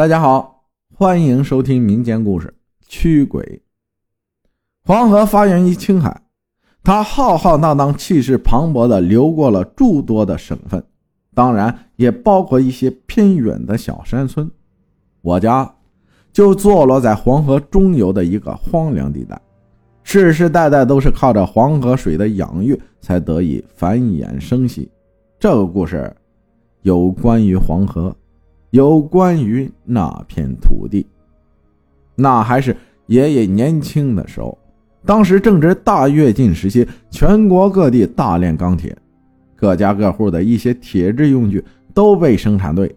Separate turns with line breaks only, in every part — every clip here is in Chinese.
大家好，欢迎收听民间故事《驱鬼》。黄河发源于青海，它浩浩荡荡、气势磅礴的流过了诸多的省份，当然也包括一些偏远的小山村。我家就坐落在黄河中游的一个荒凉地带，世世代代都是靠着黄河水的养育才得以繁衍生息。这个故事有关于黄河。有关于那片土地，那还是爷爷年轻的时候，当时正值大跃进时期，全国各地大炼钢铁，各家各户的一些铁制用具都被生产队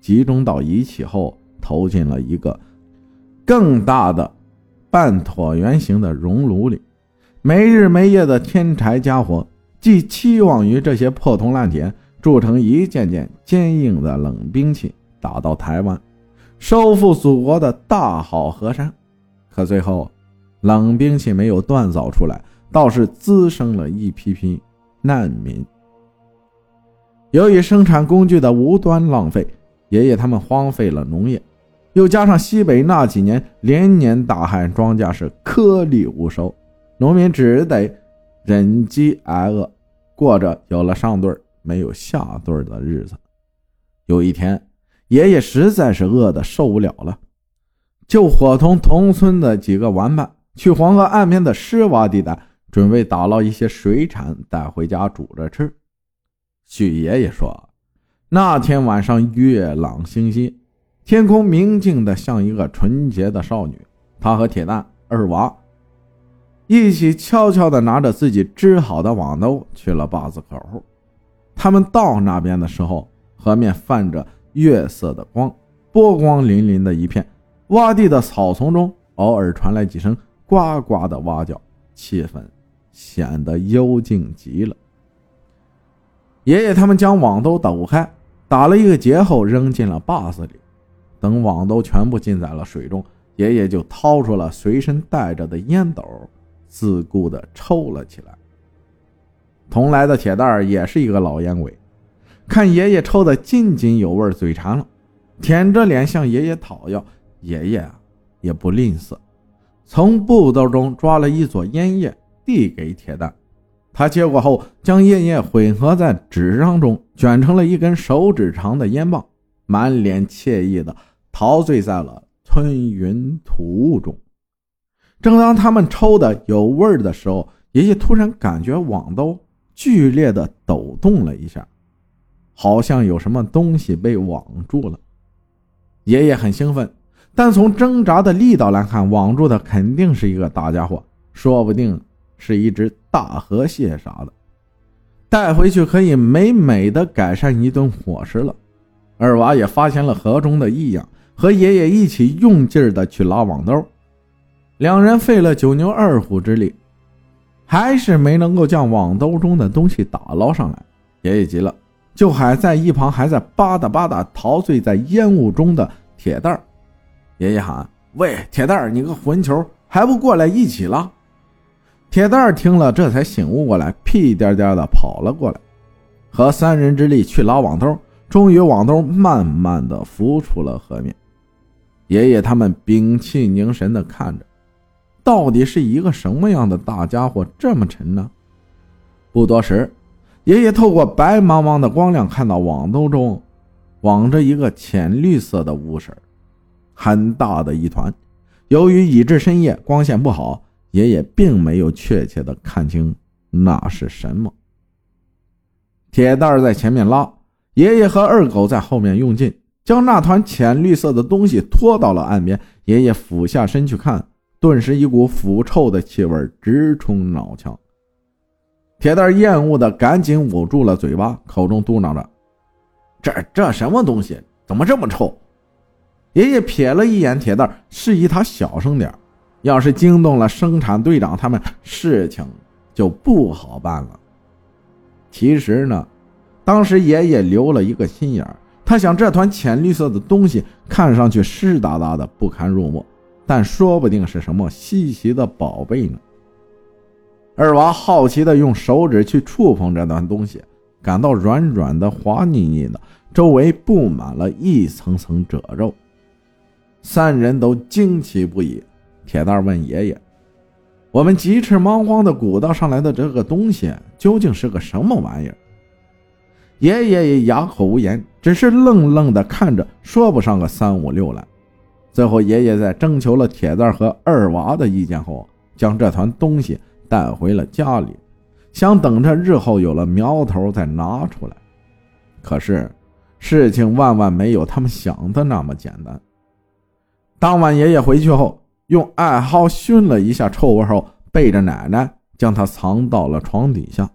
集中到一起后，投进了一个更大的半椭圆形的熔炉里，没日没夜的添柴加火，寄期望于这些破铜烂铁铸成一件件坚硬的冷兵器。打到台湾，收复祖国的大好河山，可最后冷兵器没有锻造出来，倒是滋生了一批批难民。由于生产工具的无端浪费，爷爷他们荒废了农业，又加上西北那几年连年大旱，庄稼是颗粒无收，农民只得忍饥挨饿，过着有了上顿没有下顿的日子。有一天。爷爷实在是饿得受不了了，就伙同同村的几个玩伴去黄河岸边的湿洼地带，准备打捞一些水产带回家煮着吃。许爷爷说，那天晚上月朗星稀，天空明净的像一个纯洁的少女。他和铁蛋、二娃一起悄悄地拿着自己织好的网兜去了坝子口。他们到那边的时候，河面泛着。月色的光，波光粼粼的一片，洼地的草丛中偶尔传来几声呱呱的蛙叫，气氛显得幽静极了。爷爷他们将网兜抖开，打了一个结后扔进了坝子里。等网兜全部浸在了水中，爷爷就掏出了随身带着的烟斗，自顾地抽了起来。同来的铁蛋儿也是一个老烟鬼。看爷爷抽得津津有味，嘴馋了，舔着脸向爷爷讨要。爷爷啊，也不吝啬，从布兜中抓了一撮烟叶，递给铁蛋。他接过后，将烟叶混合在纸张中，卷成了一根手指长的烟棒，满脸惬意的陶醉在了吞云吐雾中。正当他们抽的有味儿的时候，爷爷突然感觉网兜剧烈的抖动了一下。好像有什么东西被网住了，爷爷很兴奋，但从挣扎的力道来看，网住的肯定是一个大家伙，说不定是一只大河蟹啥的，带回去可以美美的改善一顿伙食了。二娃也发现了河中的异样，和爷爷一起用劲儿的去拉网兜，两人费了九牛二虎之力，还是没能够将网兜中的东西打捞上来。爷爷急了。就还在一旁还在吧嗒吧嗒陶醉在烟雾中的铁蛋儿，爷爷喊：“喂，铁蛋儿，你个混球，还不过来一起拉？”铁蛋儿听了，这才醒悟过来，屁颠颠的跑了过来，和三人之力去拉网兜，终于网兜慢慢的浮出了河面。爷爷他们屏气凝神的看着，到底是一个什么样的大家伙这么沉呢？不多时。爷爷透过白茫茫的光亮，看到网兜中网着一个浅绿色的物事很大的一团。由于已至深夜，光线不好，爷爷并没有确切的看清那是什么。铁蛋在前面拉，爷爷和二狗在后面用劲，将那团浅绿色的东西拖到了岸边。爷爷俯下身去看，顿时一股腐臭的气味直冲脑腔。铁蛋厌恶的赶紧捂住了嘴巴，口中嘟囔着：“这这什么东西？怎么这么臭？”爷爷瞥了一眼铁蛋，示意他小声点要是惊动了生产队长，他们事情就不好办了。其实呢，当时爷爷留了一个心眼他想这团浅绿色的东西看上去湿哒哒的，不堪入目，但说不定是什么稀奇的宝贝呢。二娃好奇地用手指去触碰这段东西，感到软软的、滑腻腻的，周围布满了一层层褶皱。三人都惊奇不已。铁蛋问爷爷：“我们急赤忙慌的鼓捣上来的这个东西，究竟是个什么玩意儿？”爷爷也哑口无言，只是愣愣的看着，说不上个三五六来。最后，爷爷在征求了铁蛋和二娃的意见后，将这团东西带回了家里，想等着日后有了苗头再拿出来。可是，事情万万没有他们想的那么简单。当晚，爷爷回去后，用艾蒿熏了一下臭味后，背着奶奶将它藏到了床底下。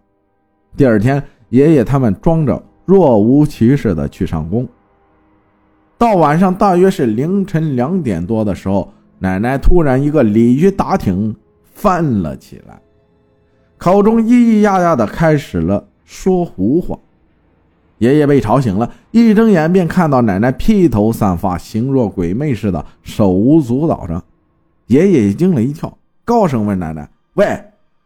第二天，爷爷他们装着若无其事的去上工。到晚上，大约是凌晨两点多的时候，奶奶突然一个鲤鱼打挺翻了起来，口中咿咿呀呀的开始了说胡话。爷爷被吵醒了，一睁眼便看到奶奶披头散发、形若鬼魅似的，手舞足蹈着。爷爷也惊了一跳，高声问奶奶：“喂，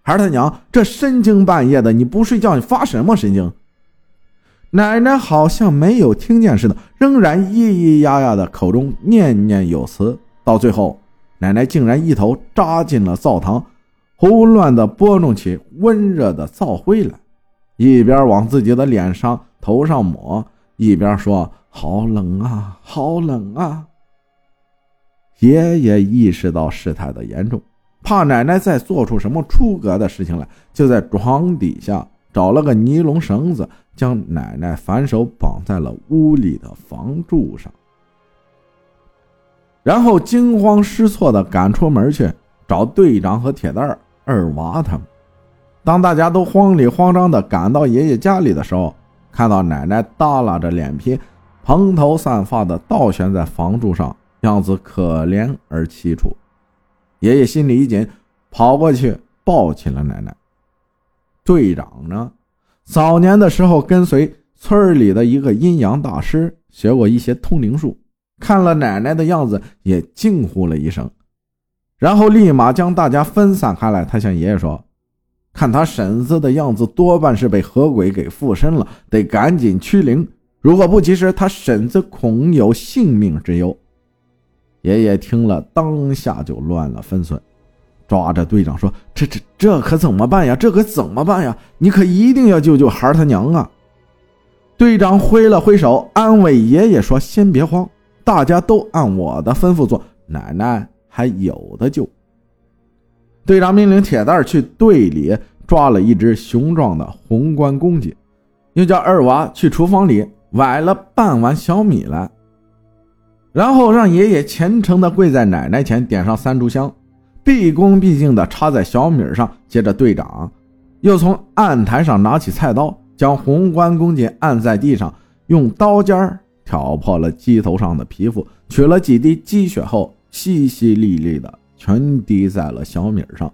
孩儿他娘，这深更半夜的，你不睡觉，你发什么神经？”奶奶好像没有听见似的，仍然咿咿呀呀的，口中念念有词。到最后，奶奶竟然一头扎进了灶堂，胡乱的拨弄起温热的灶灰来，一边往自己的脸上。头上抹，一边说：“好冷啊，好冷啊！”爷爷意识到事态的严重，怕奶奶再做出什么出格的事情来，就在床底下找了个尼龙绳子，将奶奶反手绑在了屋里的房柱上，然后惊慌失措地赶出门去找队长和铁蛋儿、二娃他们。当大家都慌里慌张地赶到爷爷家里的时候，看到奶奶耷拉着脸皮，蓬头散发的倒悬在房柱上，样子可怜而凄楚。爷爷心里一紧，跑过去抱起了奶奶。队长呢，早年的时候跟随村里的一个阴阳大师学过一些通灵术，看了奶奶的样子也惊呼了一声，然后立马将大家分散开来。他向爷爷说。看他婶子的样子，多半是被河鬼给附身了，得赶紧驱灵。如果不及时，他婶子恐有性命之忧。爷爷听了，当下就乱了分寸，抓着队长说：“这这这可怎么办呀？这可怎么办呀？你可一定要救救孩他娘啊！”队长挥了挥手，安慰爷爷说：“先别慌，大家都按我的吩咐做，奶奶还有的救。”队长命令铁蛋去队里抓了一只雄壮的红冠公鸡，又叫二娃去厨房里崴了半碗小米来，然后让爷爷虔诚地跪在奶奶前，点上三炷香，毕恭毕敬地插在小米上。接着，队长又从案台上拿起菜刀，将红冠公鸡按在地上，用刀尖儿挑破了鸡头上的皮肤，取了几滴鸡血后，淅淅沥沥的。全滴在了小米上。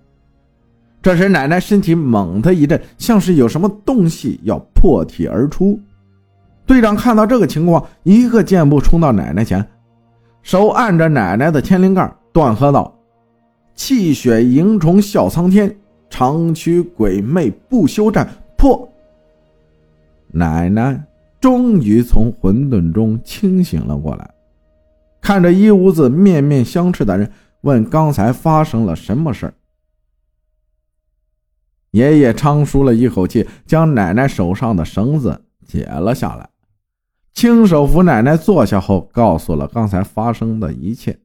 这时，奶奶身体猛地一震，像是有什么东西要破体而出。队长看到这个情况，一个箭步冲到奶奶前，手按着奶奶的天灵盖，断喝道：“气血盈虫笑苍天，长驱鬼魅不休战。”破！奶奶终于从混沌中清醒了过来，看着一屋子面面相斥的人。问刚才发生了什么事儿？爷爷长舒了一口气，将奶奶手上的绳子解了下来，亲手扶奶奶坐下后，告诉了刚才发生的一切。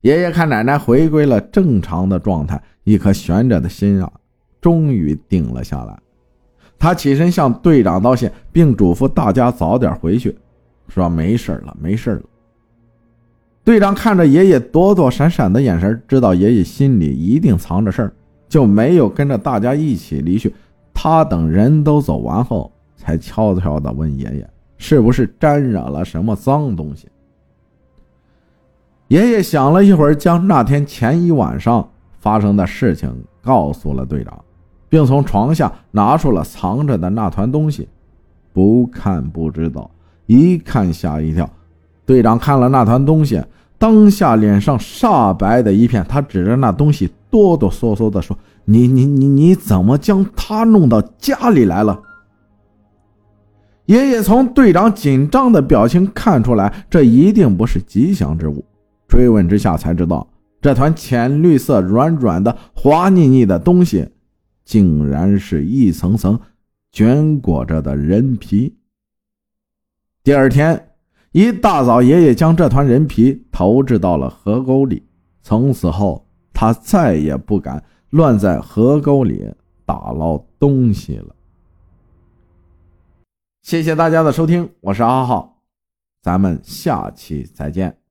爷爷看奶奶回归了正常的状态，一颗悬着的心啊，终于定了下来。他起身向队长道谢，并嘱咐大家早点回去，说没事了，没事了。队长看着爷爷躲躲闪闪的眼神，知道爷爷心里一定藏着事儿，就没有跟着大家一起离去。他等人都走完后，才悄悄地问爷爷：“是不是沾染了什么脏东西？”爷爷想了一会儿，将那天前一晚上发生的事情告诉了队长，并从床下拿出了藏着的那团东西。不看不知道，一看吓一跳。队长看了那团东西，当下脸上煞白的一片。他指着那东西，哆哆嗦嗦地说：“你你你你怎么将它弄到家里来了？”爷爷从队长紧张的表情看出来，这一定不是吉祥之物，追问之下才知道，这团浅绿色、软软的、滑腻腻的东西，竟然是一层层卷裹着的人皮。第二天一大早，爷爷将这团人皮投掷到了河沟里。从此后，他再也不敢乱在河沟里打捞东西了。谢谢大家的收听，我是阿浩，咱们下期再见。